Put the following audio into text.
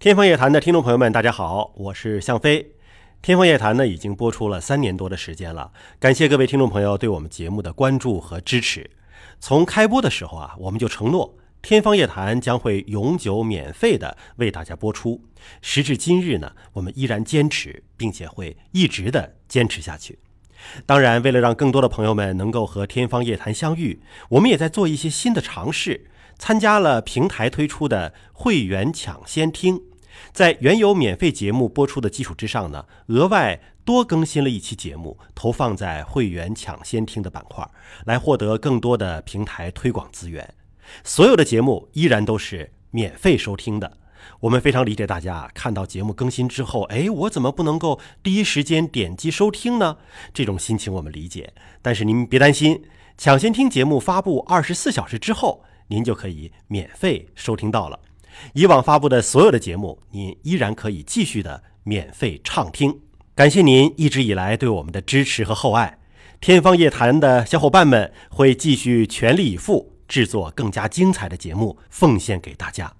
天方夜谭的听众朋友们，大家好，我是向飞。天方夜谭呢已经播出了三年多的时间了，感谢各位听众朋友对我们节目的关注和支持。从开播的时候啊，我们就承诺天方夜谭将会永久免费的为大家播出。时至今日呢，我们依然坚持，并且会一直的坚持下去。当然，为了让更多的朋友们能够和天方夜谭相遇，我们也在做一些新的尝试。参加了平台推出的会员抢先听，在原有免费节目播出的基础之上呢，额外多更新了一期节目，投放在会员抢先听的板块，来获得更多的平台推广资源。所有的节目依然都是免费收听的。我们非常理解大家看到节目更新之后，哎，我怎么不能够第一时间点击收听呢？这种心情我们理解。但是您别担心，抢先听节目发布二十四小时之后。您就可以免费收听到了，以往发布的所有的节目，您依然可以继续的免费畅听。感谢您一直以来对我们的支持和厚爱，天方夜谭的小伙伴们会继续全力以赴制作更加精彩的节目，奉献给大家。